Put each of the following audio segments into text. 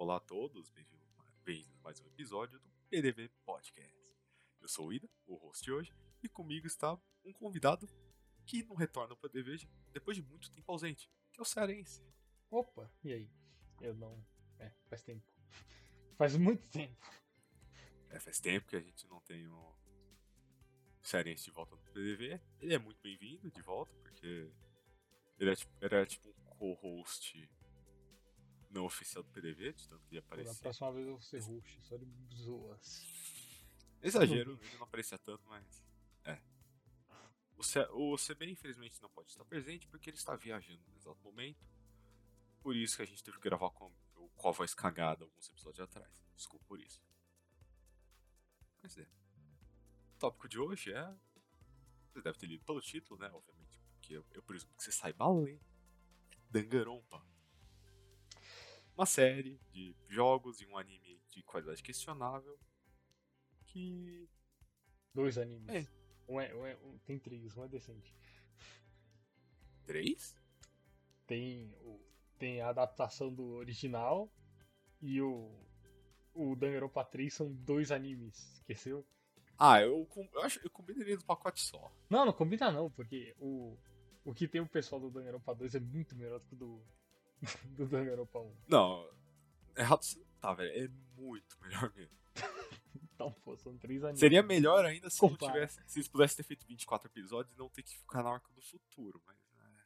Olá a todos, bem-vindos bem a mais um episódio do PDV Podcast. Eu sou o Ida, o host de hoje, e comigo está um convidado que não retorna para o PDV depois de muito tempo ausente, que é o Cearense. Opa, e aí? Eu não. É, faz tempo. Faz muito tempo. É, faz tempo que a gente não tem o Cearense de volta no PDV. Ele é muito bem-vindo de volta, porque ele era tipo, era tipo um co-host não oficial do PDV, de tanto que ele aparecia. Da próxima vez eu vou ser host, só de zoas. Exagero, ele não aparecia tanto, mas. É. O, C, o CB, infelizmente, não pode estar presente porque ele está viajando no exato momento. Por isso que a gente teve que gravar com, com a voz cagada alguns episódios atrás. Desculpa por isso. Mas é. O tópico de hoje é. Você deve ter lido pelo título, né? Obviamente. Porque eu, eu presumo que você saiba ler. Danganronpa. Uma série de jogos e um anime de qualidade questionável. Que. Dois animes. É. Um é, um é, um, tem três, um é decente. Três? Tem, tem a adaptação do original e o. O Danganronpa 3 são dois animes, esqueceu? Ah, eu, eu acho eu combinaria do pacote só. Não, não combina não, porque o, o que tem o pessoal do Danganronpa 2 é muito melhor do que o do, do Danganronpa 1. Não, errado você tá, velho. É muito melhor mesmo. então, pô, são três animes. Seria melhor ainda se, tivesse, se eles pudessem ter feito 24 episódios e não ter que ficar na arca do futuro, mas. é.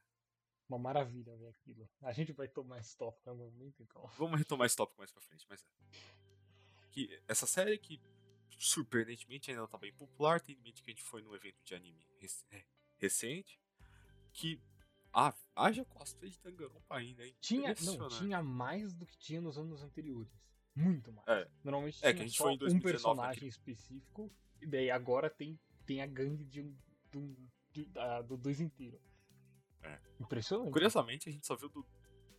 Uma maravilha ver aquilo. A gente vai tomar esse tópico em algum momento, então. Vamos retomar esse tópico mais pra frente, mas é. Que essa série que surpreendentemente ainda não tá bem popular, tem em mente que a gente foi num evento de anime rec- é, recente, que ah, haja cosplay de Danganronpa ainda, hein? Tinha, não, tinha mais do que tinha nos anos anteriores. Muito mais. É. Normalmente É, tinha que a gente só foi em um 2019 personagem naquele- específico, e daí agora tem, tem a gangue de um, de um- da- do dois inteiro. É. Impressionante. Curiosamente, a gente só viu do,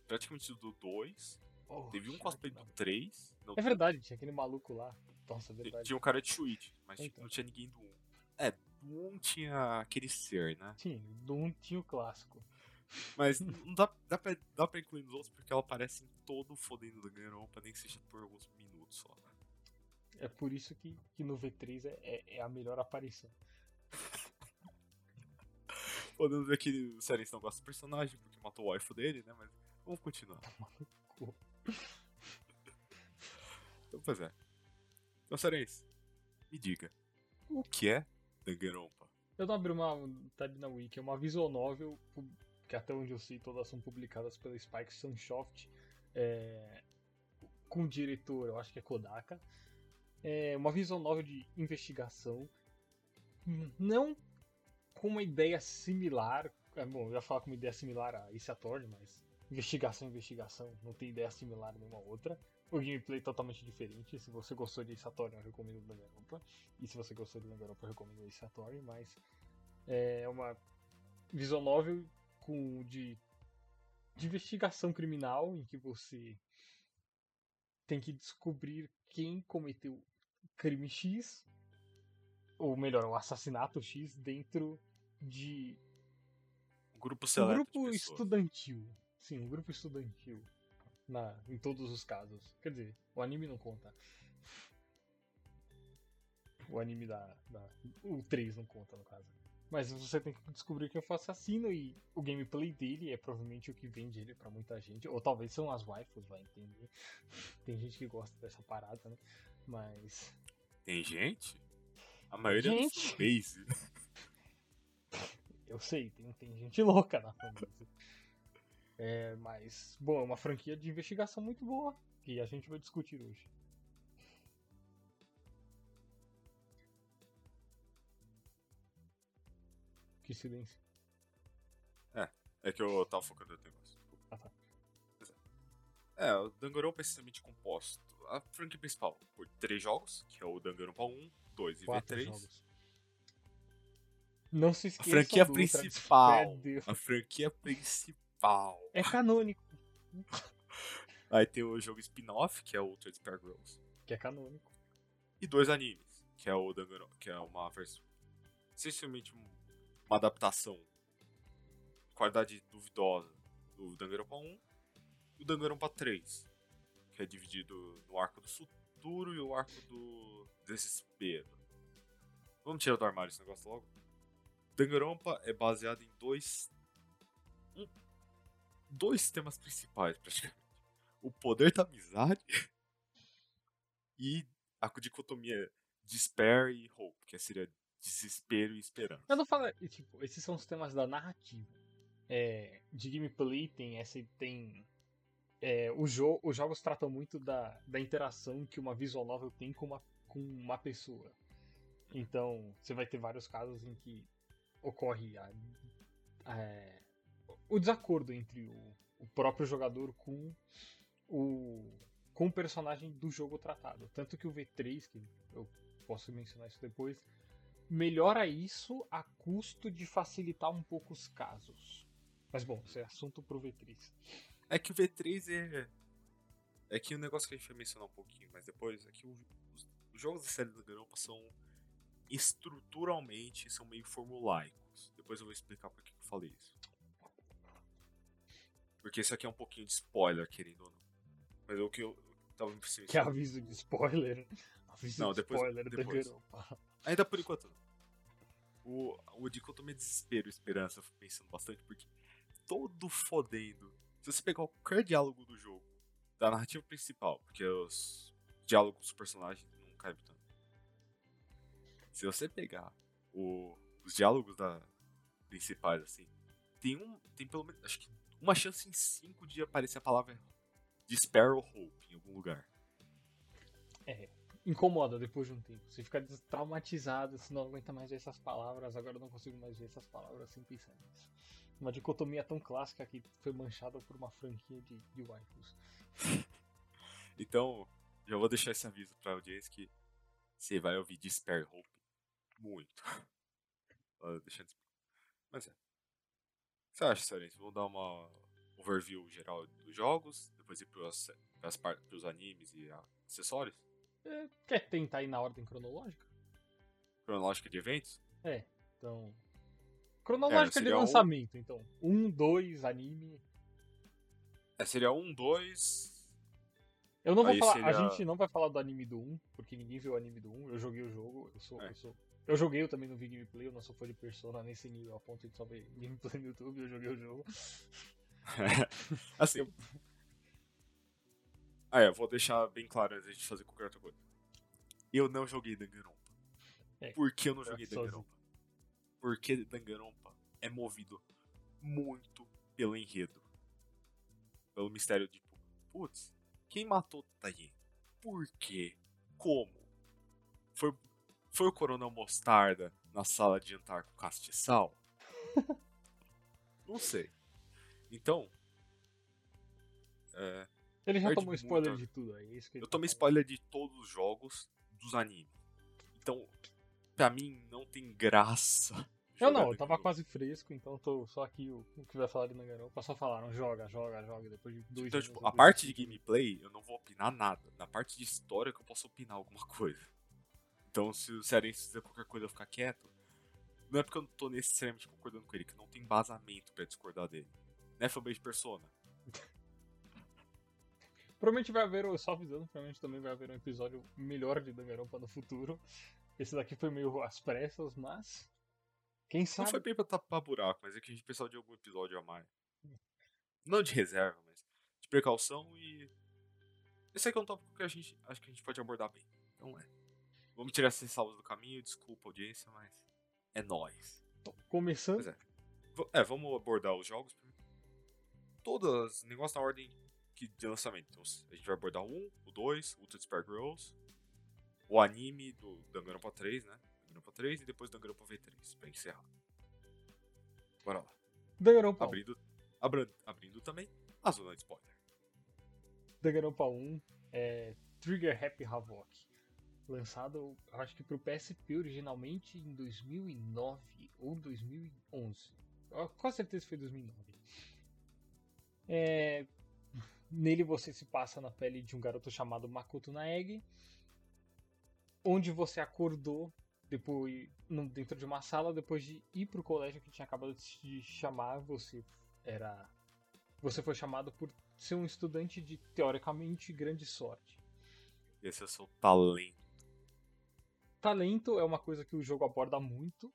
praticamente do 2, Oh, teve um cosplay do mano. 3, não É verdade, tinha aquele maluco lá. Nossa, é verdade. Tinha um cara de Shuichi, mas Então. não tinha ninguém do 1. É, do 1 tinha aquele ser, né? Tinha, do um tinha o clássico. Mas não dá, dá, pra, dá pra incluir nos outros porque ela aparece em todo o fodendo da Ganronpa, nem que seja por alguns minutos só. É por isso que, que no V3 é, é, é a melhor aparição. Podemos ver que o Cearense não gosta do personagem porque matou o waifu dele, né? Mas vamos continuar. Então, pois é. Então, Cearense, me diga, o que é Danganronpa? Eu não abri uma tab na Wiki, é uma visual novel, que até onde eu sei todas são publicadas pela Spike Sunsoft, é, com o diretor, eu acho que é Kodaka. É uma visual novel de investigação, não com uma ideia similar, é, bom, eu ia falar com uma ideia similar a Ace Attorney, mas investigação, investigação, não tem ideia similar nenhuma outra. O gameplay é totalmente diferente. Se você gostou de Attorney, eu recomendo Danganronpa. E se você gostou de Danganronpa, eu recomendo Ace Attorney, mas é uma visual novel com de, de investigação criminal em que você tem que descobrir quem cometeu crime X, ou melhor, o assassinato X dentro de Um grupo um seleto grupo de pessoas. estudantil. Sim, um grupo estudantil. Na, em todos os casos. Quer dizer, o anime não conta. O anime da, da. O 3 não conta, no caso. Mas você tem que descobrir quem foi o assassino e o gameplay dele é provavelmente o que vende ele pra muita gente. Ou talvez são as waifus, vai entender. Tem gente que gosta dessa parada, né? Mas. Tem gente? A maioria Gente. é do base. Eu sei, tem, tem gente louca na fanbase. É, mas, bom, é uma franquia de investigação muito boa que a gente vai discutir hoje. Que silêncio. É que eu tava focando no negócio. Ah, tá. É, É, o Danganronpa é essencialmente composto. A franquia principal por três jogos, que é o Danganronpa 1, 2 e Quatro V3. jogos. Não se A esqueça franquia do principal. A franquia principal. É canônico, Aí tem o jogo spin-off, que é o Ultra Despair Girls. que é canônico. E dois animes, que é o Danganronpa, que é uma versão. Essencialmente um- uma adaptação. Qualidade duvidosa do Danganronpa 1 e o Danganronpa 3. que é dividido no arco do futuro e o arco do desespero. Vamos tirar do armário esse negócio logo? Danganronpa é baseado em dois. Um, dois temas principais, praticamente. O poder da amizade e a dicotomia despair e hope, que seria desespero e esperança. Eu não falo. Tipo, esses são os temas da narrativa. É, de gameplay tem essa. Tem. É, o jo os jogos tratam muito da, da interação que uma visual novel tem com uma, com uma pessoa. Então, você vai ter vários casos em que ocorre a, a, o desacordo entre o, o, próprio jogador com o, com o personagem do jogo tratado. Tanto que o V3, que eu posso mencionar isso depois, melhora isso a custo de facilitar um pouco os casos. Mas bom, isso é assunto pro V3. É que o V3 é. É que o negócio que a gente vai mencionar um pouquinho, mas depois é que os, os jogos da série do Garopa são estruturalmente são meio formulaicos. Depois eu vou explicar por que eu falei isso. Porque isso aqui é um pouquinho de spoiler, querendo ou não. Mas é o que eu tava me. Que aviso de spoiler? Não, de depois, spoiler depois. Ainda por enquanto O, o dicotomia desespero e esperança eu fico pensando bastante, porque todo fodendo. Se você pegar qualquer diálogo do jogo, da narrativa principal, porque os diálogos dos personagens não caem tanto se você pegar o, os diálogos da, principais, assim, tem um. Tem pelo menos. Acho que uma chance em cinco de aparecer a palavra Despair ou Hope em algum lugar. É. Incomoda depois de um tempo. Você fica traumatizado, você não aguenta mais ver essas palavras, agora eu não consigo mais ver essas palavras sem pensar nisso. Uma dicotomia tão clássica que foi manchada por uma franquia de, de waifus. então, já vou deixar esse aviso pra audiência que você vai ouvir Despair Hope muito. Mas é. O que você acha, Silence? Vamos dar uma overview geral dos jogos, depois ir pros, pras pros animes e acessórios? É, quer tentar ir na ordem cronológica? Cronológica de eventos? É, então. Cronológica é, de lançamento, um... então. Um, dois, anime. É, seria um, dois. Eu não vou Aí falar. Seria... A gente não vai falar do anime do 1, porque ninguém viu o anime do 1. Eu joguei o jogo, eu sou, é. eu sou eu joguei, eu também não vi gameplay, eu não sou fã de Persona nesse nível, a ponto de só ver gameplay no YouTube, eu joguei o jogo. assim. Eu... Ah, é, vou deixar bem claro antes de fazer qualquer outra coisa. Eu não joguei Danganronpa. É, Por que eu não joguei Danganronpa? Porque Danganronpa é movido muito pelo enredo. Pelo mistério, tipo, putz, quem matou Tayen? Por quê? Como? Foi foi o Coronel Mostarda na sala de jantar com castiçal? Não sei. Então. É, ele já tomou spoiler muita... de tudo aí. É isso que eu tá tomei spoiler de todos os jogos dos animes. Então, pra mim, não tem graça. Eu não, eu tava quase fresco, então tô só aqui o, o que vai falar de Danganronpa. Só falaram, joga, joga, joga, depois de dois Então, tipo, a parte de gameplay, eu não vou opinar nada. Na parte de história que eu posso opinar alguma coisa. Então, se o Cearense fizer qualquer coisa eu ficar quieto, não é porque eu não tô necessariamente concordando com ele, que não tem embasamento para discordar dele. Né, fanbase Persona? Provavelmente vai haver, só avisando, provavelmente também vai haver um episódio melhor de Danganronpa no futuro. Esse daqui foi meio às pressas, mas. Quem sabe? Não foi bem pra tapar buraco, mas é que a gente precisava de algum episódio a mais. Não de reserva, mas de precaução e. Esse aqui é um tópico que a gente acho que a gente pode abordar bem. Então é. Vamos tirar esses salvos do caminho, desculpa audiência, mas é nóis. Começando. É. é. vamos abordar os jogos. Todas, negócio na ordem que de lançamento. Então, a gente vai abordar o 1, o 2, Ultra Spare Girls, o anime do Danganronpa 3, né? Danganronpa 3 e depois Danganronpa V3, pra encerrar. Bora lá. Danganronpa abrindo, abrindo, abrindo também a zona de spoiler. Danganronpa 1 é Trigger Happy Havoc lançado, acho que para o PSP originalmente em 2009 ou 2011. Com certeza foi 2009. É, nele você se passa na pele de um garoto chamado Makoto Naegi, onde você acordou depois dentro de uma sala depois de ir para o colégio que tinha acabado de chamar. Você era, você foi chamado por ser um estudante de, teoricamente, grande sorte. Esse é o seu talento. Talento é uma coisa que o jogo aborda muito,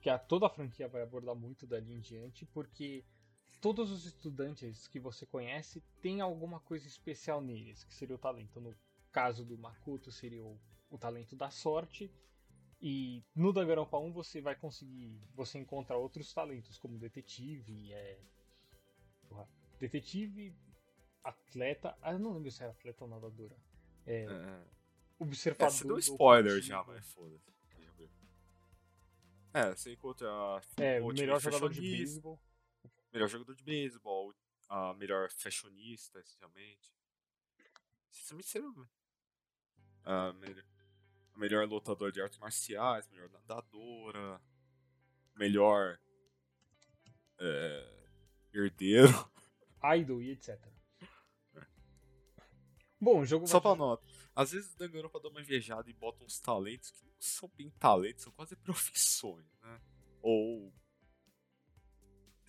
que a, toda a franquia vai abordar muito dali em diante, porque todos os estudantes que você conhece têm alguma coisa especial neles, que seria o talento. No caso do Makuto, seria o, o talento da sorte. E no Danganronpa 1 você vai conseguir. Você encontra outros talentos, como detetive, é. Porra, detetive, atleta. Ah, eu não lembro se é atleta ou nadadora. É. É, Observador. é, você deu spoiler já, mas foda-se. É, você encontra É, o melhor jogador de beisebol. Melhor jogador de beisebol, a melhor fashionista, essencialmente. Essencialmente seria a melhor, a melhor lutadora de artes marciais, melhor nadadora, melhor é, herdeiro. idol e etc. Bom, o jogo Só pra nota. Às vezes o Danganronpa dá uma invejada e bota uns talentos que não são bem talentos, são quase profissões, né? Ou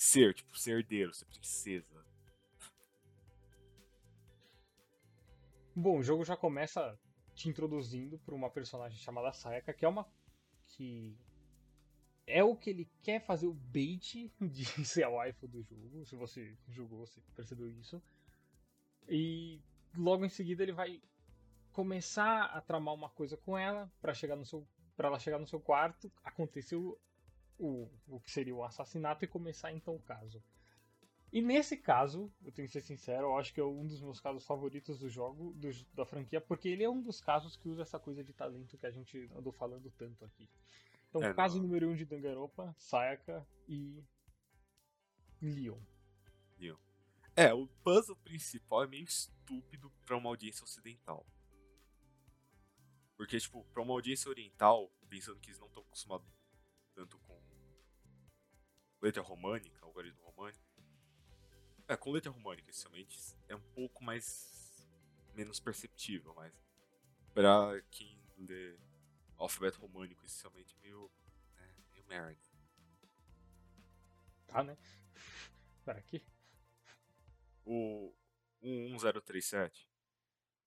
ser, tipo, ser herdeiro, ser princesa. Bom, o jogo já começa te introduzindo para uma personagem chamada Sayaka, que é uma que é o que ele quer fazer o bait de ser a waifu do jogo. Se você jogou, você percebeu isso. E logo em seguida ele vai começar a tramar uma coisa com ela para chegar no seu para ela chegar no seu quarto, aconteceu o, o que seria o assassinato e começar então o caso. E nesse caso, eu tenho que ser sincero, eu acho que é um dos meus casos favoritos do jogo, do- da franquia, porque ele é um dos casos que usa essa coisa de talento que a gente andou falando tanto aqui. Então, É, caso não. número 1 um de Danganronpa, Sayaka e Leon. É, o puzzle principal é meio estúpido pra uma audiência ocidental. Porque, tipo, pra uma audiência oriental, pensando que eles não estão acostumados tanto com letra românica, algoritmo românico. É, com letra românica, essencialmente, é um pouco mais. menos perceptível, mas. Pra quem lê alfabeto românico, essencialmente, é meio. É, meio merda. Tá, né? Pera aqui. O 1037.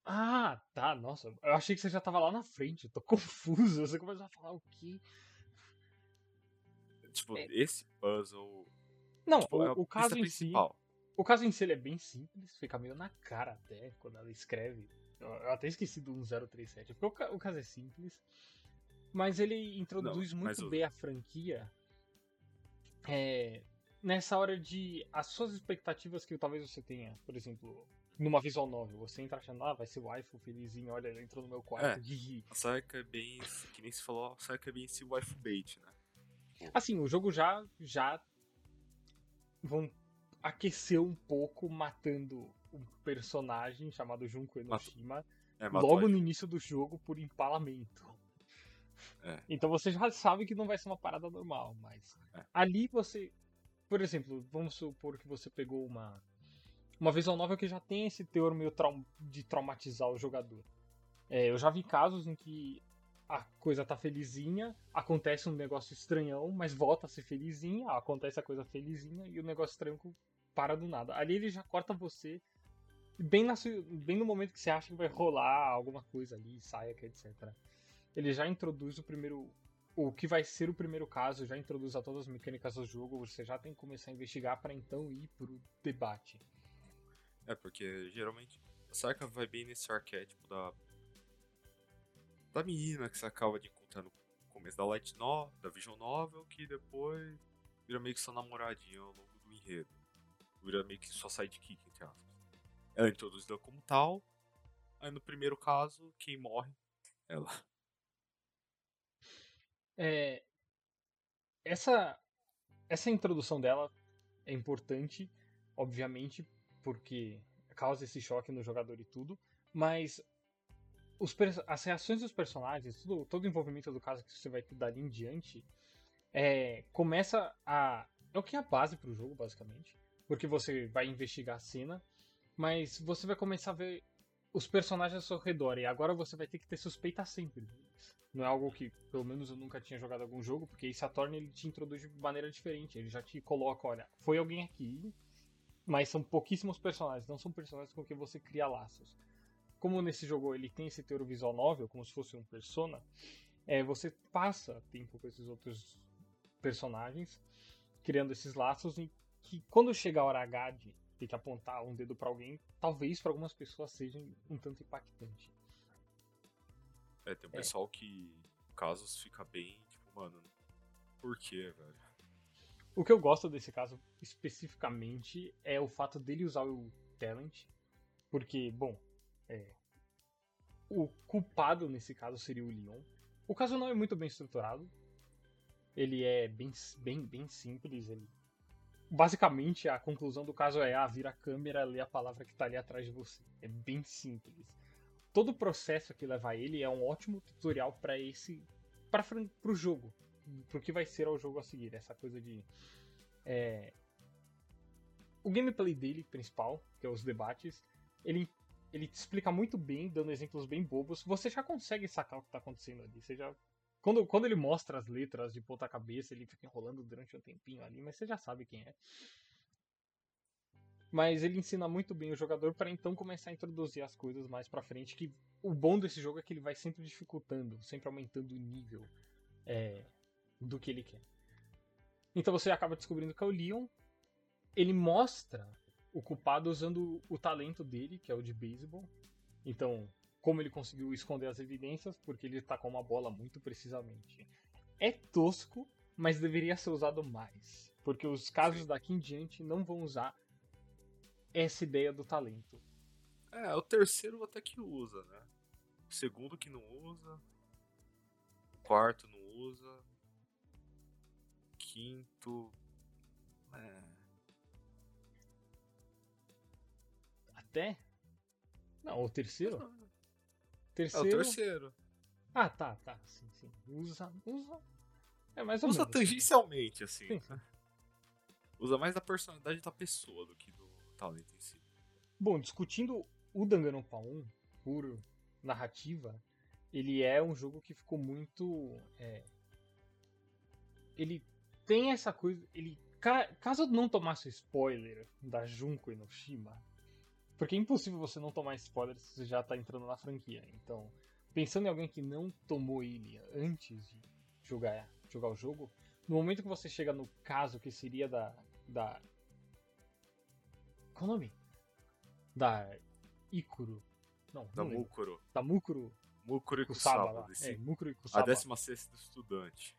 Ah, tá, nossa. Eu achei que você já tava lá na frente. Eu tô confuso. Você começou a falar o quê? Tipo, É. esse puzzle. Não, tipo, é o, o pista caso em si. principal. O caso em si ele é bem simples, fica meio na cara até quando ela escreve. Eu, eu até esqueci do 1037, porque o, o caso é simples. Mas ele introduz Não, muito o- bem a franquia é, nessa hora de. As suas expectativas que talvez você tenha, por exemplo, numa visual novel, você entra achando, ah, vai ser o waifu felizinho, olha, ele entrou no meu quarto, É. A Sayaka é bem. Que nem se falou, a Sayaka é bem esse waifu bait, né? Assim, o jogo já já vão aquecer um pouco matando um personagem chamado Junko Enoshima É, logo no início do jogo por empalamento. É. Então você já sabe que não vai ser uma parada normal, mas É. ali você, por exemplo, vamos supor que você pegou uma uma visual novel que já tem esse teor meio trau- de traumatizar o jogador. É, eu já vi casos em que a coisa tá felizinha, acontece um negócio estranhão, mas volta a ser felizinha, acontece a coisa felizinha e o negócio estranho para do nada. Ali ele já corta você bem, na bem no momento que você acha que vai rolar alguma coisa ali, saia, etc. Ele já introduz o primeiro. O que vai ser o primeiro caso, já introduz a todas as mecânicas do jogo, você já tem que começar a investigar para então ir pro debate. É, porque geralmente a Sayaka vai bem nesse arquétipo da. Da menina que você acaba de encontrar no começo da Light Novel, da Vision Novel, que depois vira meio que sua namoradinha ao longo do enredo. Vira meio que sua sidekick, entre aspas. Ela é introduzida como tal. Aí no primeiro caso, quem morre? Ela. É, essa, essa introdução dela é importante, obviamente, porque causa esse choque no jogador e tudo, mas os as reações dos personagens, tudo, todo o envolvimento do caso que você vai ter dali em diante, é, começa a. É o que é a base pro jogo, basicamente. Porque você vai investigar a cena, mas você vai começar a ver os personagens ao seu redor, e agora você vai ter que ter suspeita sempre. Não é algo que, pelo menos, eu nunca tinha jogado algum jogo, porque esse Saturn ele te introduz de maneira diferente. Ele já te coloca, olha, foi alguém aqui, mas são pouquíssimos personagens, não são personagens com quem você cria laços. Como nesse jogo ele tem esse teor visual novel, como se fosse um persona, é, você passa tempo com esses outros personagens, criando esses laços e que quando chega a hora H de ter que apontar um dedo para alguém, talvez para algumas pessoas seja um tanto impactante. É, tem um é. pessoal que casos fica bem, tipo, mano, por quê, velho? O que eu gosto desse caso especificamente é o fato dele usar o talent, porque, bom, é, o culpado nesse caso seria o Leon. O caso não é muito bem estruturado, ele é bem, bem, bem simples. Ele... Basicamente, a conclusão do caso é: ah, vira a câmera, lê a palavra que está ali atrás de você. É bem simples. Todo o processo que leva a ele é um ótimo tutorial para esse, para o jogo, para o que vai ser o jogo a seguir. Essa coisa de é... o gameplay dele principal, que é os debates, ele ele te explica muito bem, dando exemplos bem bobos. Você já consegue sacar o que está acontecendo ali. Você já quando, quando ele mostra as letras de ponta cabeça, ele fica enrolando durante um tempinho ali, mas você já sabe quem é. Mas ele ensina muito bem o jogador para então começar a introduzir as coisas mais para frente. Que o bom desse jogo é que ele vai sempre dificultando, sempre aumentando o nível é, do que ele quer. Então você acaba descobrindo que é o Leon. Ele mostra o culpado usando o talento dele, que é o de beisebol. Então, como ele conseguiu esconder as evidências, porque ele com uma bola muito precisamente. É tosco, mas deveria ser usado mais. Porque os casos Sim. daqui em diante não vão usar essa ideia do talento. É, o terceiro até que usa, né? O segundo que não usa. O quarto não usa. Quinto. É. Até? Não, o terceiro? Não, Terceiro... É o terceiro. Ah, tá, tá. Sim, sim. Usa. Usa. É mais ou usa menos. tangencialmente, assim. Sim, sim. Usa mais da personalidade da pessoa do que do talento em si. Bom, discutindo o Danganronpa 1 por narrativa, ele é um jogo que ficou muito. É... Ele tem essa coisa. Ele. Caso não tomasse spoiler da Junko Enoshima, porque é impossível você não tomar spoilers se você já tá entrando na franquia. Então, pensando em alguém que não tomou ele antes de jogar, jogar o jogo, no momento que você chega no caso que seria da. da. Qual o nome? Da Ikuro. Não, da não Mukuro. Da Mukuro. Mukuro e Kusaba. Desse... É, Mukuro e Kusaba. A 16 do estudante.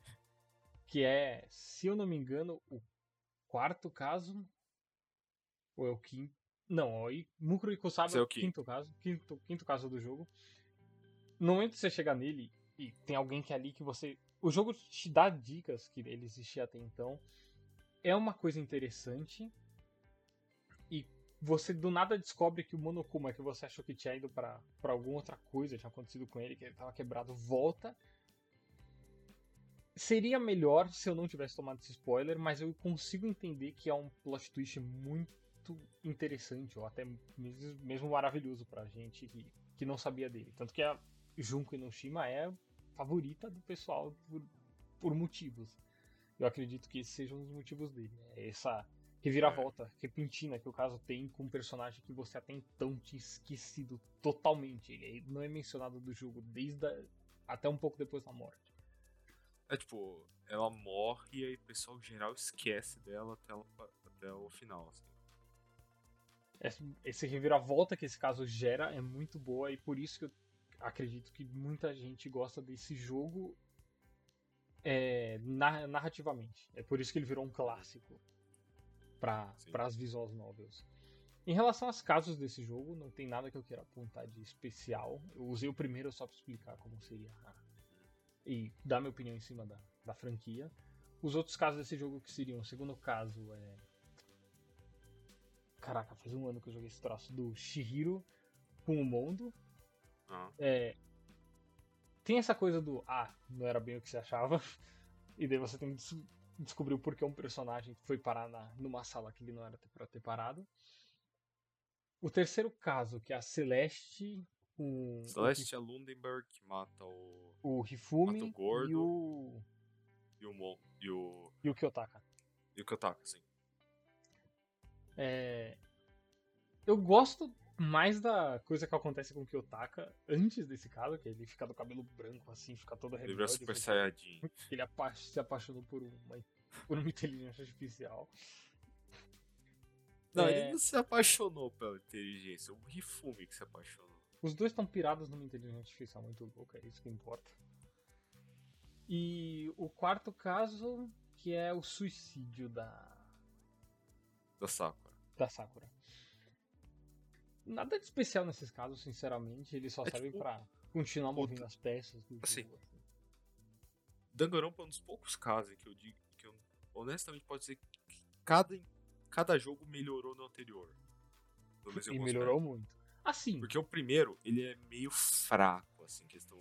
Que é, se eu não me engano, o quarto caso. Ou é o quinto? Não, aí Mukuro e Kusaba é o quinto caso, quinto, quinto caso do jogo. No momento que você chegar nele e tem alguém que é ali que você. O jogo te dá dicas que ele existia até então. É uma coisa interessante. E você do nada descobre que o Monokuma que você achou que tinha ido para alguma outra coisa, tinha acontecido com ele, que ele tava quebrado, volta. Seria melhor se eu não tivesse tomado esse spoiler, mas eu consigo entender que é um plot twist muito muito interessante, ou até mesmo maravilhoso pra gente que, que não sabia dele. Tanto que a Junko Enoshima é favorita do pessoal por, por motivos. Eu acredito que esses sejam os motivos dele. É essa reviravolta repentina que o caso tem com um personagem que você até então tinha esquecido totalmente. Ele não é mencionado do jogo desde a, até um pouco depois da morte. É tipo, ela morre e aí o pessoal geral esquece dela até, ela, até o final. Assim esse reviravolta que esse caso gera é muito boa e por isso que eu acredito que muita gente gosta desse jogo é, narrativamente. É por isso que ele virou um clássico para as visual novels. Em relação aos casos desse jogo, não tem nada que eu queira apontar de especial. Eu usei o primeiro só para explicar como seria e dar minha opinião em cima da, da franquia. Os outros casos desse jogo que seriam, o segundo caso é Caraca, faz um ano que eu joguei esse troço do Shihiro com o Mondo. Ah. É, tem essa coisa do ah, não era bem o que você achava. E daí você tem que des descobrir o porquê um personagem foi parar na, numa sala que ele não era pra ter parado. O terceiro caso, que é a Celeste. Com Celeste o, é Lundenberg que mata o. O Hifumi mata o gordo, e o. E o, Mo, e o. E o Kyotaka. E o Kyotaka, sim. É... Eu gosto mais da coisa que acontece com o Kiyotaka antes desse caso, que ele fica do cabelo branco assim, fica todo rebelde. Ele vira Super Saiyajin. Ele apa se apaixonou por uma, por uma inteligência artificial. Não, é... ele não se apaixonou pela inteligência, o Rifumi que se apaixonou. Os dois estão pirados numa inteligência artificial muito louca, é isso que importa. E o quarto caso, que é o suicídio da. Da Sakura. Da Sakura. Nada de especial nesses casos, sinceramente. Eles só é servem tipo, pra continuar movendo as peças do assim, jogo. Assim. Danganronpa é um dos poucos casos que eu digo que eu, honestamente pode dizer que cada, cada jogo melhorou no anterior. E melhorou muito. Assim. Porque o primeiro, ele é meio fraco, assim, questão.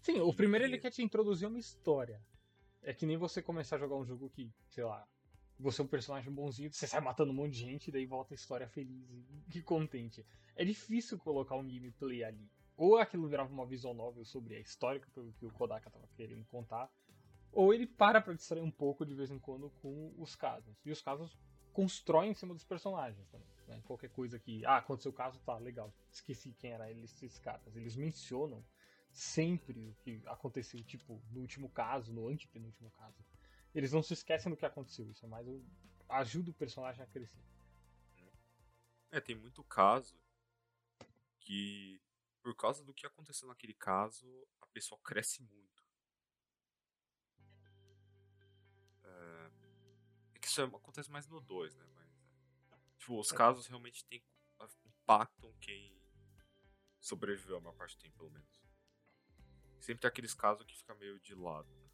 Sim, o primeiro ele quer te introduzir uma história. É que nem você começar a jogar um jogo que, sei lá, você é um personagem bonzinho, você sai matando um monte de gente, daí volta a história feliz e contente. É difícil colocar um gameplay ali. Ou aquilo virava uma visual novel sobre a história que o Kodaka tava querendo contar, ou ele para pra distrair um pouco de vez em quando com os casos. E os casos constroem em cima dos personagens também. Né? Qualquer coisa que. Ah, aconteceu o caso, tá, legal. Esqueci quem era esses caras. Eles mencionam sempre o que aconteceu, tipo, no último caso, no antepenúltimo caso. Eles não se esquecem do que aconteceu, isso é mais ajuda o personagem a crescer. É, tem muito caso que por causa do que aconteceu naquele caso, a pessoa cresce muito. É, é que isso é, acontece mais no 2, né? Mas, é, tipo, os é. casos realmente tem, impactam quem sobreviveu a maior parte do tempo, pelo menos. Sempre tem aqueles casos que fica meio de lado.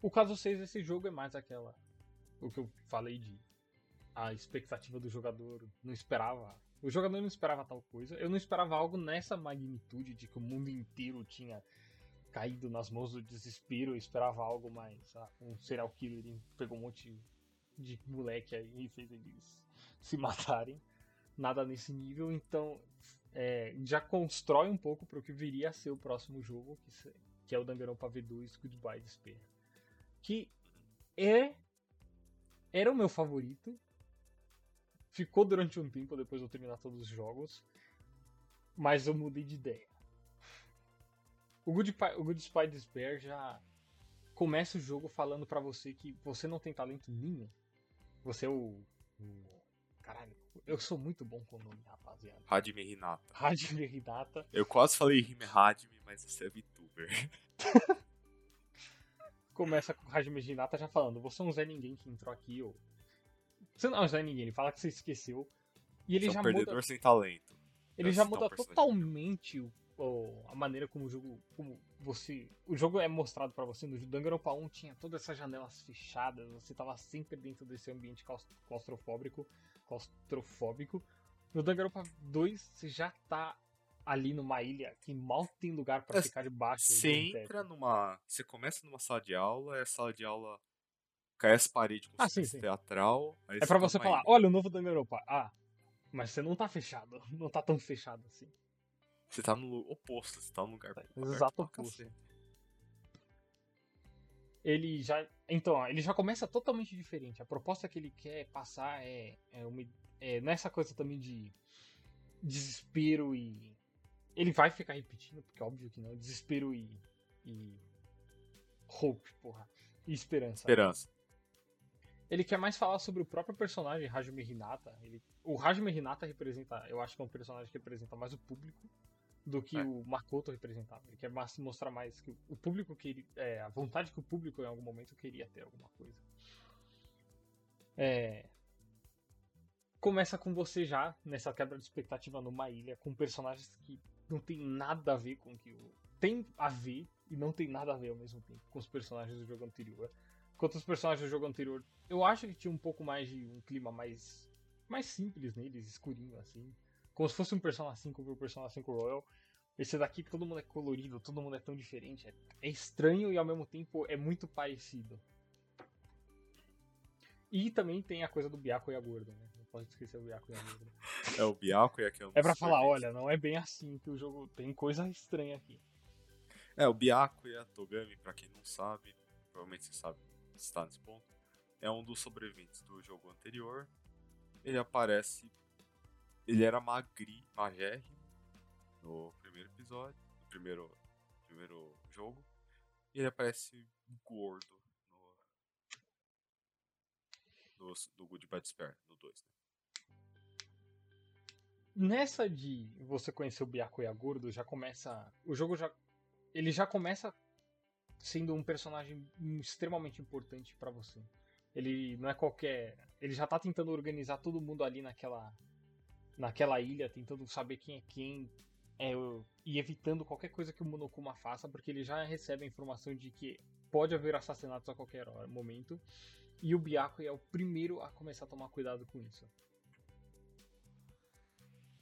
O caso 6 desse jogo é mais aquela. O que eu falei de. A expectativa do jogador não esperava. O jogador não esperava tal coisa. Eu não esperava algo nessa magnitude de que o mundo inteiro tinha caído nas mãos do desespero. Eu esperava algo mais. Ah, um serial killer pegou um monte de moleque aí e fez eles se matarem. Nada nesse nível. Então é, já constrói um pouco para o que viria a ser o próximo jogo, que, que é o Danganronpa V2 Goodbye Despair que é era o meu favorito. Ficou durante um tempo depois de eu terminar todos os jogos, mas eu mudei de ideia. O Good, o Good Spy Despair já começa o jogo falando para você que você não tem talento nenhum. Você é o, o, Caralho, eu sou muito bom com o nome, rapaziada. Hinata. Hajime Hinata. Eu quase falei Hime Hajime, mas você é VTuber. começa com o Hajime Hinata já falando, você é um Zé Ninguém que entrou aqui, ou... Você não é um Zé Ninguém, ele fala que você esqueceu. E ele você já é um perdedor muda... sem talento. Ele já muda totalmente o, o, a maneira como o jogo. Como você. O jogo é mostrado para você. No Danganronpa 1 tinha todas essas janelas fechadas. Você tava sempre dentro desse ambiente claustrofóbico. claustrofóbico. No Danganronpa 2 você já tá ali numa ilha que mal tem lugar para é, ficar debaixo. Você entra numa. Você começa numa sala de aula, é a sala de aula cai as paredes com ah, sim, sim. teatral. é para você falar, ilha. olha o novo da Europa. Ah, mas você não tá fechado. Não tá tão fechado assim. Você tá no oposto, você tá no lugar. É, exato oposto. Ele já. Então, ele já começa totalmente diferente. A proposta que ele quer passar é, é, uma, é nessa coisa também de desespero e ele vai ficar repetindo, porque óbvio que não. Desespero e. e. Hope, porra. E esperança. Esperança. Ele quer mais falar sobre o próprio personagem, Hajime Hinata. Ele, o Hajime Hinata representa. Eu acho que é um personagem que representa mais o público do que é. o Makoto representava. Ele quer mostrar mais que o público queria. É, a vontade que o público em algum momento queria ter alguma coisa. É, começa com você já nessa quebra de expectativa numa ilha com personagens que não tem nada a ver com o que o. Tem a ver e não tem nada a ver ao mesmo tempo com os personagens do jogo anterior. Quanto os personagens do jogo anterior, eu acho que tinha um pouco mais de um clima mais mais simples neles, escurinho assim. Como se fosse um Persona 5 pro Persona 5 Royal. Esse daqui todo mundo é colorido, todo mundo é tão diferente. É, é estranho e ao mesmo tempo é muito parecido. E também tem a coisa do Biako e a Gorda, né? Pode esquecer o Byakuya mesmo. É o Byakuya que é um É pra falar, olha, não é bem assim que o jogo tem coisa estranha aqui. É, o Byakuya Togami, pra quem não sabe, provavelmente você sabe, está nesse ponto, é um dos sobreviventes do jogo anterior. ele aparece. Ele era magri, magérrimo no primeiro episódio, no primeiro, primeiro jogo. E ele aparece gordo no, no, no Good Bad Spare, no 2. Né? Nessa de você conhecer o Byakuya gordo, já começa. O jogo já. Ele já começa sendo um personagem extremamente importante para você. Ele não é qualquer. Ele já tá tentando organizar todo mundo ali naquela. naquela ilha, tentando saber quem é quem. É, e evitando qualquer coisa que o Monokuma faça, porque ele já recebe a informação de que pode haver assassinatos a qualquer hora, momento. E o Byakuya é o primeiro a começar a tomar cuidado com isso.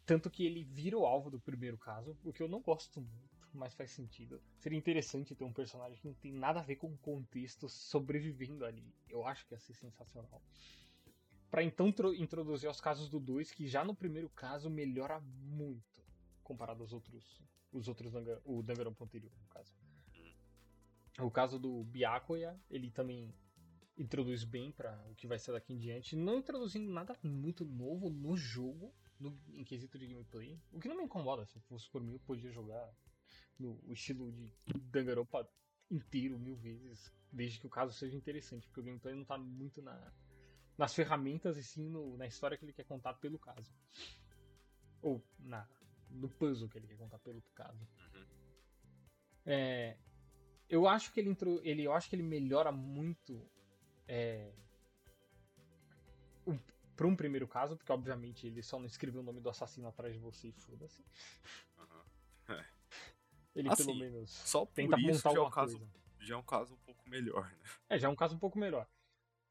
Tanto que ele vira o alvo do primeiro caso, o que eu não gosto muito mas faz sentido. Seria interessante ter um personagem que não tem nada a ver com o contexto sobrevivendo ali. Eu acho que ia ser sensacional. Para então introduzir os casos do 2, que já no primeiro caso melhora muito comparado aos outros, os outros o Danganronpa anterior, no caso. O caso do Byakuya, ele também introduz bem para o que vai ser daqui em diante, não introduzindo nada muito novo no jogo, no, em quesito de gameplay, o que não me incomoda, se fosse por mim eu podia jogar no estilo de Danganronpa inteiro mil vezes, desde que o caso seja interessante, porque o gameplay não está muito na, nas ferramentas e sim no, na história que ele quer contar pelo caso. Ou na, no puzzle que ele quer contar pelo caso. Uhum. É, eu acho que ele, entrou, ele eu acho que ele melhora muito é, um, para um primeiro caso, porque obviamente ele só não escreveu o nome do assassino atrás de você e foda-se. Uhum. É. Ele assim, pelo menos só tenta montar alguma é um caso, coisa. Já é um caso um pouco melhor, né? É, já é um caso um pouco melhor.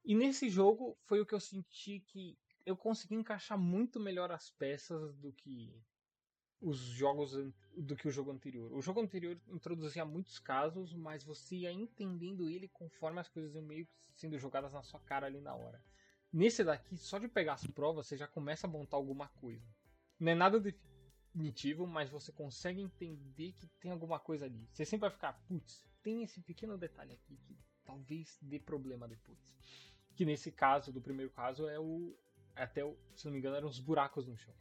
E nesse jogo foi o que eu senti que eu consegui encaixar muito melhor as peças do que os jogos do que o jogo anterior. O jogo anterior introduzia muitos casos, mas você ia entendendo ele conforme as coisas iam meio sendo jogadas na sua cara ali na hora. Nesse daqui, só de pegar as provas, você já começa a montar alguma coisa. Não é nada definitivo, mas você consegue entender que tem alguma coisa ali. Você sempre vai ficar, putz, tem esse pequeno detalhe aqui que talvez dê problema depois. Que nesse caso, do primeiro caso, é o. Até, o, se não me engano, eram os buracos no chão.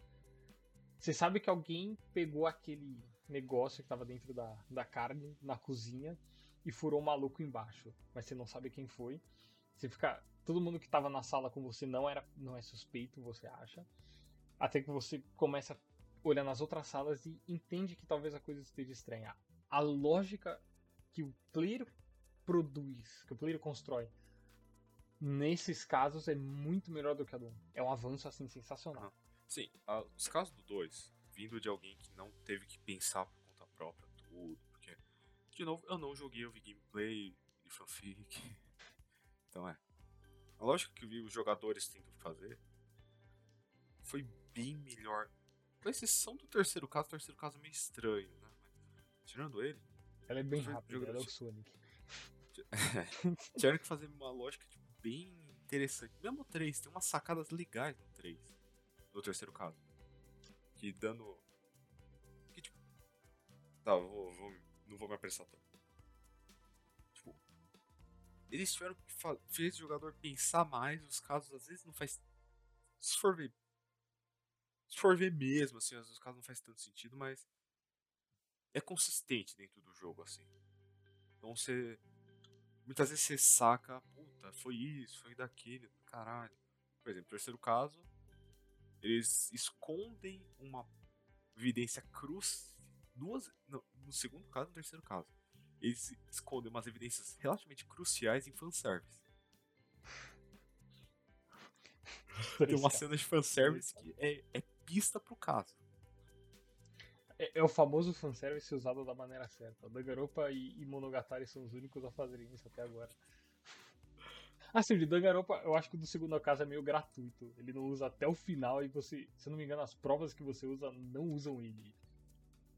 Você sabe que alguém pegou aquele negócio que estava dentro da, da carne na cozinha e furou o maluco embaixo, mas você não sabe quem foi. Você fica. Todo mundo que estava na sala com você não era não é suspeito, você acha. Até que você começa olha nas outras salas e entende que talvez a coisa esteja estranha. A lógica que o player produz, que o player constrói, nesses casos é muito melhor do que a do 1. É um avanço assim sensacional. Sim, os casos do 2, vindo de alguém que não teve que pensar por conta própria tudo, porque, de novo, eu não joguei, eu vi gameplay e fanfic. Então é. A lógica que os jogadores tentam fazer foi bem melhor com exceção do terceiro caso, o terceiro caso é meio estranho, né? Mas, tirando ele. Ela é bem rápida, ela é o Sonic. Tiveram que fazer uma lógica tipo, bem interessante. Mesmo o 3, tem umas sacadas legais no 3. No terceiro caso. Que dando. Que tipo. Tá, vou, vou, não vou me apressar tanto. Eles tiveram que fazer o jogador pensar mais, os casos às vezes não faz. Se for ver se for ver mesmo, assim, às vezes o caso não faz tanto sentido, mas é consistente dentro do jogo, assim. Então você. Muitas vezes você saca, puta, foi isso, foi daquele, caralho. Por exemplo, terceiro caso, eles escondem uma evidência cruz. Duas. Não, no segundo caso no terceiro caso. Eles escondem umas evidências relativamente cruciais em fanservice. Tem uma cena de fanservice que é, é pista pro caso. É, é o famoso fanservice usado da maneira certa. Danganronpa e, e Monogatari são os únicos a fazerem isso até agora. Assim, de Danganronpa, eu acho que do segundo caso é meio gratuito. Ele não usa até o final e você, se eu não me engano, as provas que você usa não usam ele.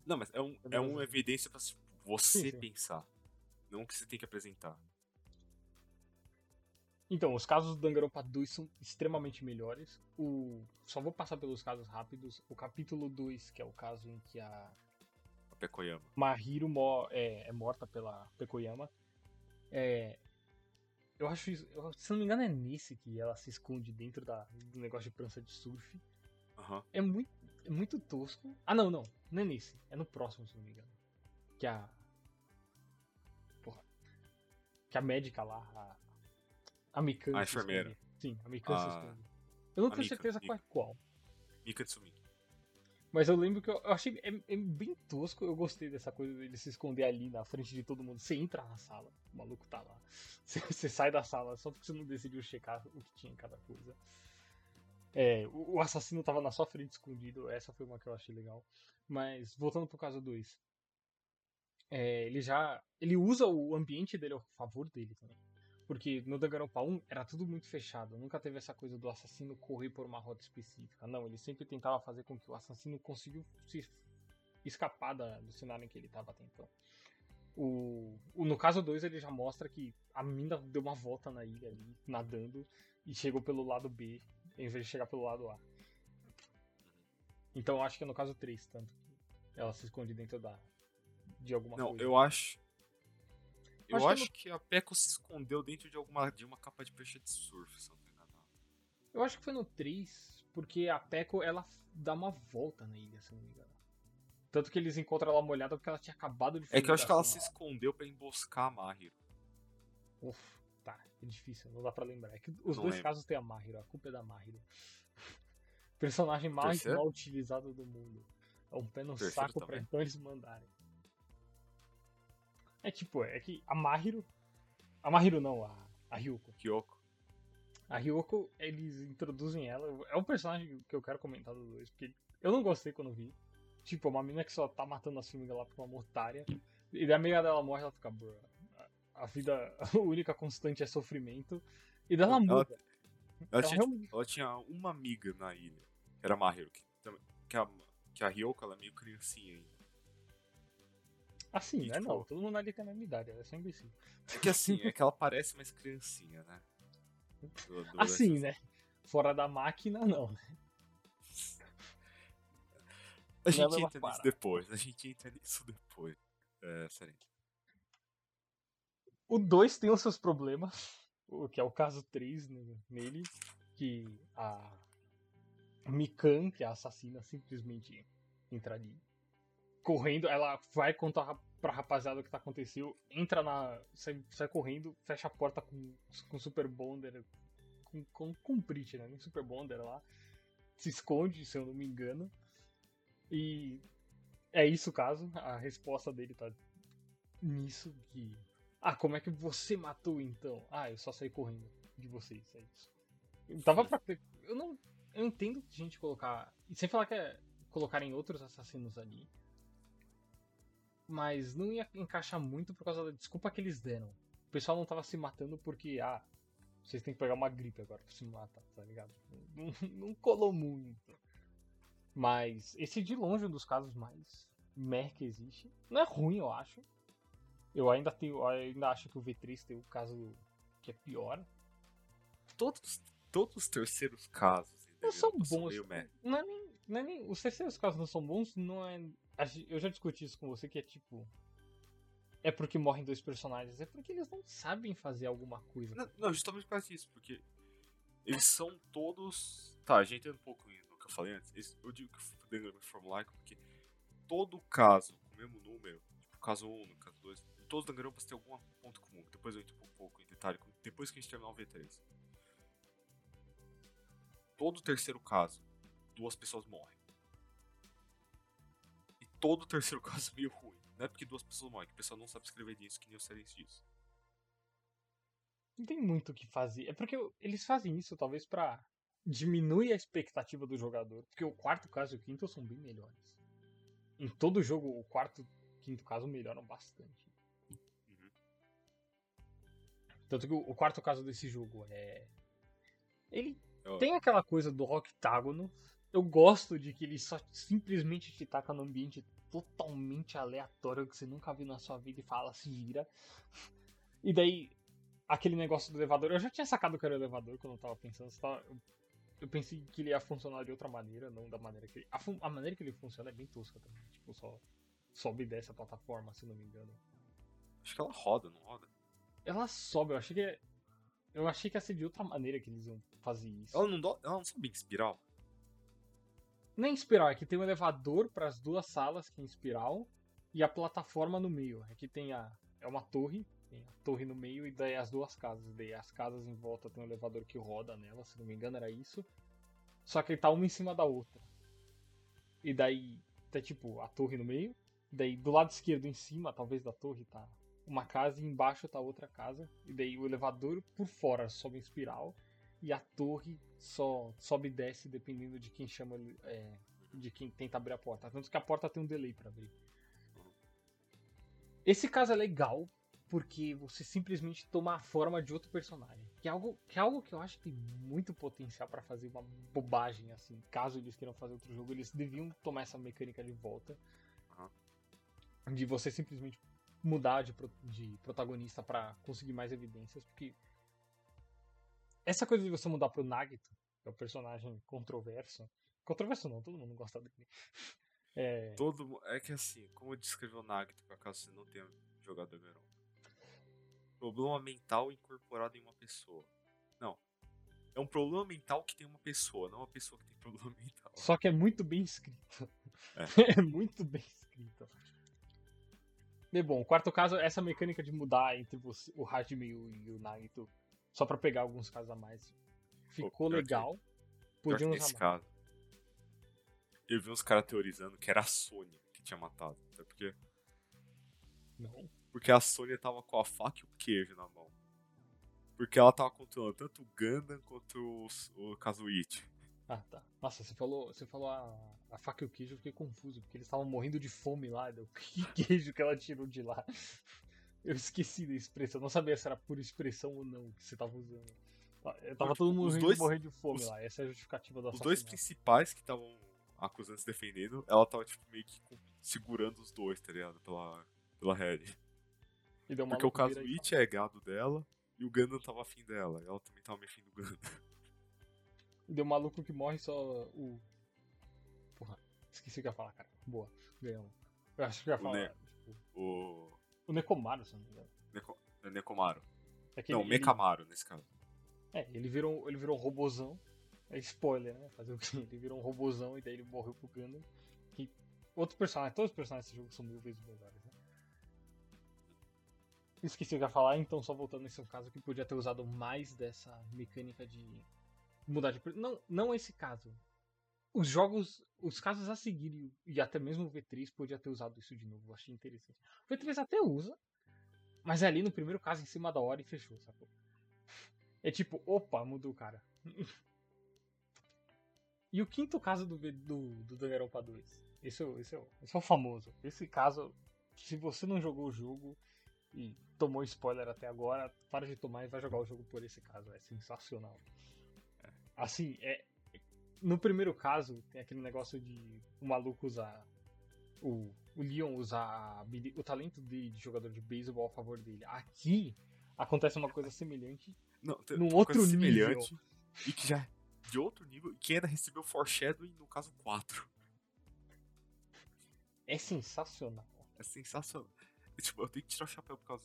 Não, mas é, um, é uma evidência pra você sim, sim. pensar. Não que você tem que apresentar. Então, os casos do Danganronpa 2 são extremamente melhores. O... Só vou passar pelos casos rápidos. O capítulo 2, que é o caso em que a. A Pekoyama. Mahiro mo... é, é morta pela Pekoyama. É... Eu acho isso. eu- se não me engano, é nesse que ela se esconde dentro da, do negócio de prancha de surf. Aham. É muito, é muito tosco. Ah, não, não. Não é nesse. É no próximo, se não me engano. Que a. Porra. Que a médica lá, a. A. A se enfermeira. esconde. Sim, a Mikan se A- esconde. Eu não a tenho Mika, certeza qual é qual. Mika Tsumi. Mas eu lembro que eu, eu achei é, é bem tosco. Eu gostei dessa coisa dele se esconder ali na frente de todo mundo. Você entra na sala, o maluco tá lá. Você, você sai da sala só porque você não decidiu checar o que tinha em cada coisa. É, o, o assassino tava na sua frente escondido. Essa foi uma que eu achei legal. Mas voltando pro caso 2. É, ele já. Ele usa o ambiente dele ao favor dele também. Porque no Danganronpa 1 era tudo muito fechado. Nunca teve essa coisa do assassino correr por uma rota específica. Não, ele sempre tentava fazer com que o assassino conseguiu se escapar da- do cenário em que ele estava até então. O, o- no caso 2 ele já mostra que a mina deu uma volta na ilha ali, nadando, e chegou pelo lado B, em vez de chegar pelo lado A. Então acho que é no caso 3, tanto ela se esconde dentro da de alguma Não, coisa. eu acho. Eu Acho que acho que a Peko se escondeu dentro de alguma de uma capa de peixe de surf, se eu não tô enganado. Eu acho que foi no 3, porque a Peko ela dá uma volta na ilha, se eu não me engano. Tanto que eles encontram ela molhada porque ela tinha acabado de É que eu acho que ela se escondeu pra emboscar a Mahiro. Uf, tá, é difícil, não dá pra lembrar. É que os Não dois lembro. casos tem a Mahiro, a culpa é da Mahiro. Personagem mais terceiro? mal utilizado do mundo. É um pé no terceiro saco pra também. então eles mandarem. É tipo, é que a Mahiro. A Mahiro não, a, a Ryuko. Kyoko. A Ryoko, eles introduzem ela. É um personagem que eu quero comentar dos dois, porque eu não gostei quando vi. Tipo, uma menina que só tá matando as formigas lá por uma mortária. E da amiga dela morre, ela fica, bro. A a vida, a única constante é sofrimento. E dela Ela- muda. Ela, Ela tinha, realmente- ela tinha uma amiga na ilha, que era a Mahiro, que, a, que a Ryoko ela é meio criancinha ainda. Assim, e, né? tipo- Não, todo mundo ali tem a mesma idade, ela é só imbecil. É que assim, é que ela parece mais criancinha, né? Do- do- Assim, dessas- né? Fora da máquina, não. né? A gente Leva entra nisso depois, a gente entra nisso depois. É, sério. O 2 tem os seus problemas, o que é o caso 3 no- nele, que a Mikan, que é a assassina, simplesmente entra ali, correndo, ela vai contar ra- pra rapaziada o que tá aconteceu, entra na. sai, sai correndo, fecha a porta com, com Super Bonder, com, com, com Brit, né? Nem Super Bonder lá, se esconde, se eu não me engano, e é isso o caso, a resposta dele tá nisso que ah, como é que você matou então? Ah, eu só saí correndo de vocês, é isso. Eu tava pra. Eu não. Eu entendo a gente colocar. E sem falar que é colocarem outros assassinos ali. Mas não ia encaixar muito por causa da desculpa que eles deram. O pessoal não tava se matando porque, ah, vocês têm que pegar uma gripe agora pra se matar, tá ligado? Não, não colou muito. Mas esse de longe é um dos casos mais mer que existe. Não é ruim, eu acho. Eu ainda tenho, ainda acho que o V3 tem o caso que é pior. Todos, todos os terceiros casos Não são bons. Não é nem, não é nem- os terceiros casos não são bons, não é. Eu já discuti isso com você que é tipo. É porque morrem dois personagens, é porque eles não sabem fazer alguma coisa. Não, não, justamente por causa disso, porque eles são todos. Tá, a gente um pouco no que eu falei antes. Eu digo que o Danganronpa é formulaico porque todo caso com o mesmo número, tipo caso 1, no caso 2, todos os Danganronpas têm algum ponto comum. Depois eu entro um pouco em detalhe, depois que a gente terminar o V3. Todo terceiro caso, duas pessoas morrem. Todo terceiro caso é meio ruim. Não é porque duas pessoas morrem, que o pessoal não sabe escrever disso, que nem o Silence disso. Não tem muito o que fazer. É porque eles fazem isso talvez pra diminuir a expectativa do jogador. Porque o quarto caso e o quinto são bem melhores. Em todo jogo, o quarto e quinto caso melhoram bastante. Uhum. Tanto que o, quarto caso desse jogo é. Ele Eu- tem aquela coisa do octágono. Eu gosto de que ele só simplesmente te taca num ambiente totalmente aleatório que você nunca viu na sua vida e fala, se vira. E daí, aquele negócio do elevador. Eu já tinha sacado que era o elevador quando eu tava pensando. tava- eu, eu pensei que ele ia funcionar de outra maneira, não da maneira que ele. A, a maneira que ele funciona é bem tosca também. Tipo, só sobe e desce a plataforma, se não me engano. Acho que ela roda, não roda? Ela sobe, eu achei que. Eu achei que ia ser de outra maneira que eles iam fazer isso. Ela não, dó, ela não sabe em espiral? Nem espiral, é que tem um elevador para as duas salas, que é em espiral, e a plataforma no meio. Aqui tem a. É uma torre, tem a torre no meio e daí as duas casas. Daí as casas em volta tem um elevador que roda nela, se não me engano era isso. Só que tá uma em cima da outra. E daí tá tipo a torre no meio. Daí do lado esquerdo em cima, talvez da torre, tá uma casa e embaixo tá outra casa. E daí o elevador por fora sobe em espiral. E a torre só sobe e desce dependendo de quem chama. É, de quem tenta abrir a porta. Tanto que a porta tem um delay para abrir. Esse caso é legal porque você simplesmente toma a forma de outro personagem. Que é algo que, é algo que eu acho que tem muito potencial para fazer uma bobagem assim. Caso eles queiram fazer outro jogo, eles deviam tomar essa mecânica de volta. De você simplesmente mudar de, de protagonista para conseguir mais evidências. Porque essa coisa de você mudar pro Nagito, que é o personagem controverso. Controverso não, todo mundo gosta dele. É... Todo É que assim, como descreveu o Nagito, por acaso você não tenha jogado Emeron problema mental incorporado em uma pessoa. Não. É um problema mental que tem uma pessoa, não uma pessoa que tem problema mental. Só que é muito bem escrito. É, é muito bem escrito. E bom, quarto caso, essa mecânica de mudar entre você, o Hajime e o Nagito, só para pegar alguns casos a mais, ficou Pô, legal. Podiam usar mais. eu vi uns caras teorizando que era a Sônia que tinha matado. Até porque. Não. Porque a Sônia tava com a faca e o queijo na mão. Porque ela tava controlando tanto o Gundam quanto o, o Kazuichi. Ah, tá. Nossa, você falou, você falou a, a faca e o queijo, eu fiquei confuso, porque eles estavam morrendo de fome lá. Deu, que queijo que ela tirou de lá? Eu esqueci da expressão, não sabia se era por expressão ou não que você tava usando. Eu tava todo mundo dois, morrendo de fome os, lá, essa é a justificativa do Os dois principais que estavam acusando se defendendo, ela tava tipo meio que segurando os dois, tá ligado? Pela, pela head. Porque o Kazuichi é gado dela e o Gundam tava afim dela. E ela também tava meio afim do Gundam. E deu um maluco que morre só o. Porra, esqueci o que ia falar, cara. Boa, ganhamos. Eu acho que ia falar. O, tipo... o... o Nekomaru, se não me engano. É Nekomaru. É não, ele... Mekamaru nesse caso. É, ele virou, ele virou um robozão. É spoiler, né? Fazer o quê? Ele virou um robozão e daí ele morreu pro Gundam. Que outros personagens, todos os personagens desse jogo são mil vezes melhores, né? Esqueci o que ia falar, então só voltando nesse caso que podia ter usado mais dessa mecânica de mudar de. Não, não esse caso. Os jogos, os casos a seguir e até mesmo o V3 podia ter usado isso de novo. Eu achei interessante. O V3 até usa, mas é ali no primeiro caso em cima da hora e fechou, sacou? É tipo, opa, mudou o cara. e o quinto caso do, do, do Danganronpa 2. Esse, é, esse, é, esse é o famoso. Esse caso, se você não jogou o jogo, e tomou spoiler até agora, para de tomar e vai jogar o jogo por esse caso. É sensacional. É. Assim, é. No primeiro caso, tem aquele negócio de o maluco usar. O, o Leon usar o talento de, de jogador de beisebol a favor dele. Aqui acontece uma coisa semelhante. Não, tem, num outro nível. Semelhante, e que já de outro nível, e que ainda recebeu foreshadowing no caso 4. É sensacional. É sensacional. Tipo, eu tenho que tirar o chapéu por causa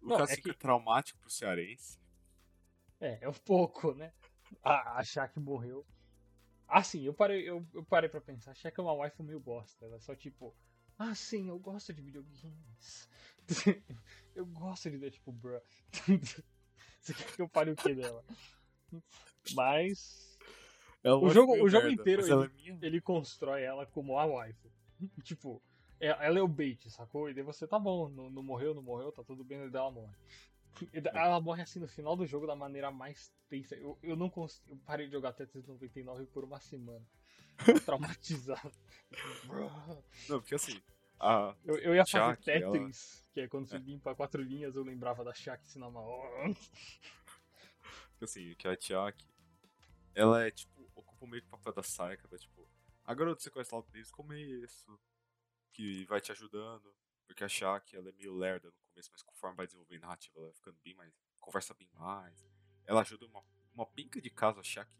do O caso é, que... é traumático pro cearense. É, é um pouco, né? A, achar que morreu. Assim, eu parei, eu, eu parei pra pensar, que é uma wife meio bosta. Ela é só tipo, ah sim, eu gosto de videogames. eu gosto de tipo, bruh. Você quer que eu pare o que dela? Mas. É o jogo, o jogo inteiro ele, é ele, constrói ela como a wife. tipo, é, ela é o bait, sacou? E daí você tá bom, não, não morreu, não morreu, tá tudo bem, e daí ela morre. Ela morre assim no final do jogo da maneira mais tensa. Eu, eu não consigo. Eu parei de jogar Tetris 99 por uma semana. Traumatizado. não, porque assim. A eu, eu ia fazer Tetris, ela... que é quando você é. limpa quatro linhas, eu lembrava da Shaq Sinama. assim, que a Tiak, ela é tipo, ocupa meio que o papel da Saika, da tipo, a garota você conhece ela desde o começo, que vai te ajudando. Porque a Shaq, ela é meio lerda no começo, mas conforme vai desenvolvendo a narrativa, ela vai ficando bem mais. conversa bem mais. Ela ajuda uma, uma pinca de caso a Shaq.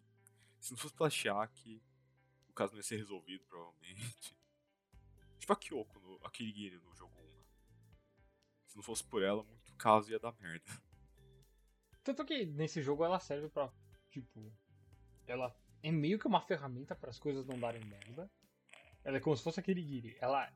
Se não fosse pela Shaq, o caso não ia ser resolvido, provavelmente. Tipo a Kyoko, no, a Kirigiri no jogo 1. Né? Se não fosse por ela, muito caso ia dar merda. Tanto que nesse jogo ela serve pra, tipo, ela é meio que uma ferramenta para as coisas não darem merda. Ela é como se fosse aquele Giri. Ela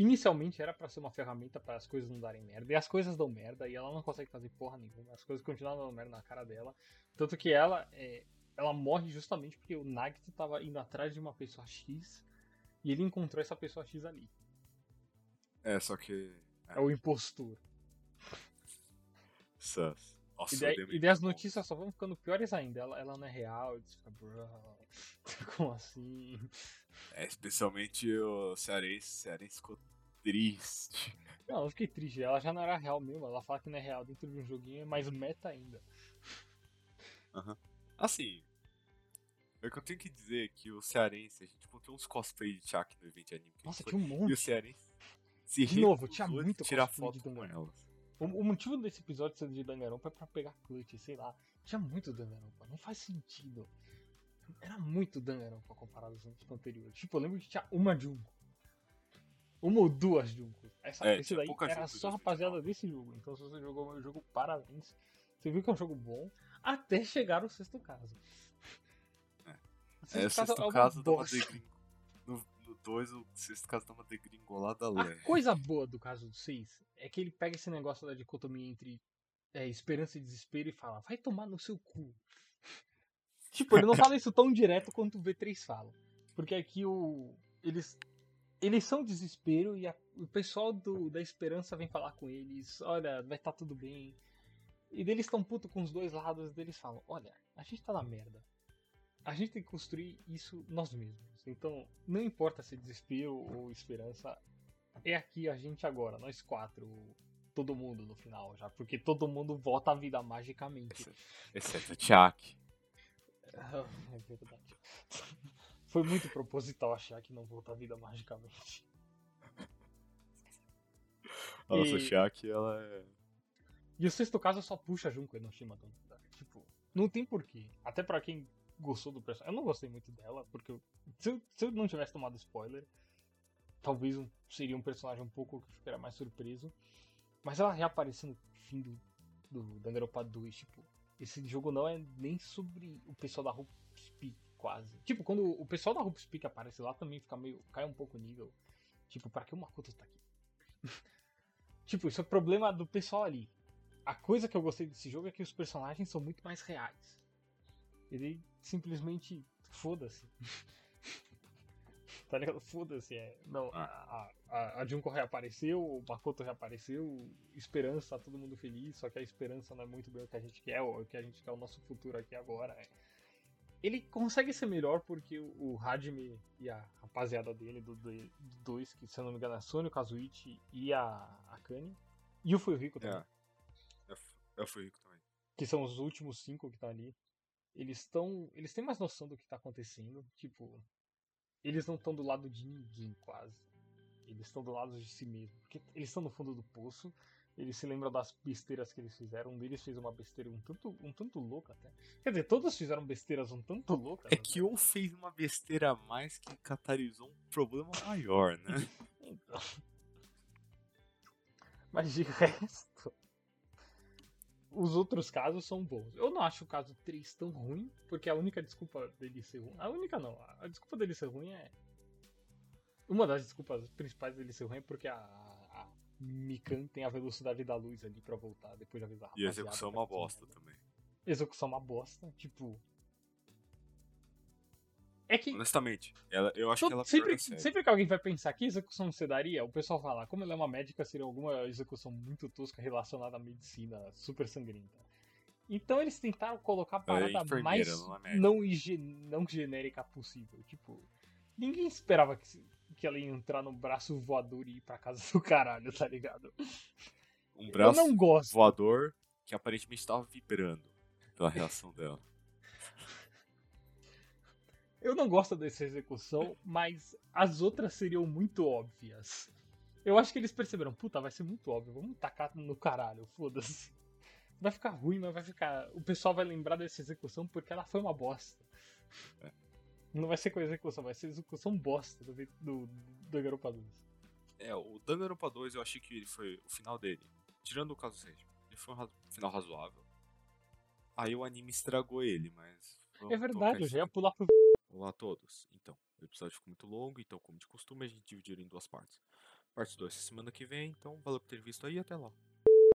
inicialmente era para ser uma ferramenta para as coisas não darem merda. E as coisas dão merda e ela não consegue fazer porra nenhuma. As coisas continuam dando merda na cara dela. Tanto que ela é, ela morre justamente porque o Nagito tava indo atrás de uma pessoa X e ele encontrou essa pessoa X ali. É, só que. É, é o impostor. Sus. Nossa, e, daí, e daí as notícias só vão ficando piores ainda. Ela, ela não é real, e fica, bro, como assim? É, especialmente o cearense, cearense ficou triste. Não, eu fiquei triste. Ela já não era real mesmo. Ela fala que não é real dentro de um joguinho, é mais meta ainda. Uhum. Assim, é o que eu tenho que dizer é que o cearense, a gente encontrou uns cosplay de Chuck no evento de anime. Nossa, tinha um monte. E o cearense se de novo, tinha muito tirar foto com elas. O, o, motivo desse episódio ser de Danganronpa é pra pegar clutch, sei lá. Tinha muito Danganronpa, não faz sentido. Era muito Danganronpa comparado aos anos anteriores. Tipo, eu lembro que tinha uma Junko. Uma ou duas Junko. Essa, é, esse daí era só rapaziada desse jogo. Então se você jogou o meu jogo, parabéns. Você viu que é um jogo bom, até chegar o sexto caso. É, o sexto, é, o sexto caso, caso dá uma no, no 2, o sexto caso dá uma degringolada leve. A coisa boa do caso do 6 é que ele pega esse negócio da dicotomia entre é, esperança e desespero e fala, vai tomar no seu cu. Tipo, ele não fala isso tão direto quanto o V3 fala. Porque aqui o. Eles. Eles são desespero e a, o pessoal do, da esperança vem falar com eles, olha, vai estar tá tudo bem. E eles estão puto com os dois lados, e eles falam, olha, a gente tá na merda. A gente tem que construir isso nós mesmos. Então, não importa se é desespero ou esperança, é aqui a gente agora, nós quatro, todo mundo no final já, porque todo mundo volta à vida magicamente. Exceto o Chuck. É verdade. Foi muito proposital achar que não volta à vida magicamente. Nossa, e... Shaq, ela é. E o sexto caso só puxa Junko Enoshima do Tipo, não tem porquê. Até pra quem gostou do personagem. Eu não gostei muito dela, porque eu... Se, eu, se eu não tivesse tomado spoiler, talvez um, seria um personagem um pouco que ficaria mais surpreso. Mas ela reaparecer no fim do, do Danganronpa 2, tipo, esse jogo não é nem sobre o pessoal da Hoop Speak, quase. Tipo, quando o pessoal da Hoop Speak aparece lá, também fica meio. cai um pouco o nível. Tipo, para que o Makoto tá aqui? tipo, isso é problema do pessoal ali. A coisa que eu gostei desse jogo é que os personagens são muito mais reais. Ele simplesmente. foda-se. Tá ligado? Foda-se, é. Não, a, a, a Junko reapareceu, o Makoto reapareceu, esperança, tá todo mundo feliz, só que a esperança não é muito bem o que a gente quer, o que a gente quer o nosso futuro aqui agora. É. Ele consegue ser melhor porque o, Hajime e a rapaziada dele, do 2, que se eu não me engano é Sony, o Kazuichi e a Akane, e o Fuyuhiko também. É, é o Fuyuhiko também. Que são os últimos cinco que estão ali. Eles estão. Eles têm mais noção do que tá acontecendo. Tipo, eles não estão do lado de ninguém, quase. Eles estão do lado de si mesmo. Porque eles estão no fundo do poço. Eles se lembram das besteiras que eles fizeram. Um deles fez uma besteira um tanto, um tanto louca até. Quer dizer, todos fizeram besteiras um tanto loucas. É que um fez uma besteira a mais que catalisou um problema maior, né? então. Mas de resto os outros casos são bons. Eu não acho o caso 3 tão ruim, porque a única desculpa dele ser ruim. A única não, a desculpa dele ser ruim é. Uma das desculpas principais dele ser ruim é porque a, a Mikan tem a velocidade da luz ali pra voltar depois de avisar. E a execução é uma bosta também. Execução é uma bosta, tipo. É que. Honestamente, ela, eu acho que ela sempre, sempre que alguém vai pensar que execução você daria, o pessoal fala, como ela é uma médica, seria alguma execução muito tosca relacionada à medicina super sangrenta. Então eles tentaram colocar a parada é mais não, não, não, genérica possível. Tipo, ninguém esperava que, que ela ia entrar no braço voador e ir pra casa do caralho, tá ligado? Um braço voador que aparentemente estava vibrando pela reação dela. Eu não gosto dessa execução, mas as outras seriam muito óbvias. Eu acho que eles perceberam, puta, vai ser muito óbvio, vamos tacar no caralho, foda-se. Vai ficar ruim, mas vai ficar. O pessoal vai lembrar dessa execução porque ela foi uma bosta. Não vai ser com a execução, vai ser execução bosta do, do, do Danganronpa 2. É, o Danganronpa 2 eu achei que ele foi o final dele. Tirando o caso 6, ele foi um final razoável. Aí o anime estragou ele, mas. É verdade, eu já ia pular pro. Olá a todos. Então, o episódio ficou muito longo, então, como de costume, a gente dividiu em duas partes. Parte 2 semana que vem, então valeu por ter visto aí até lá.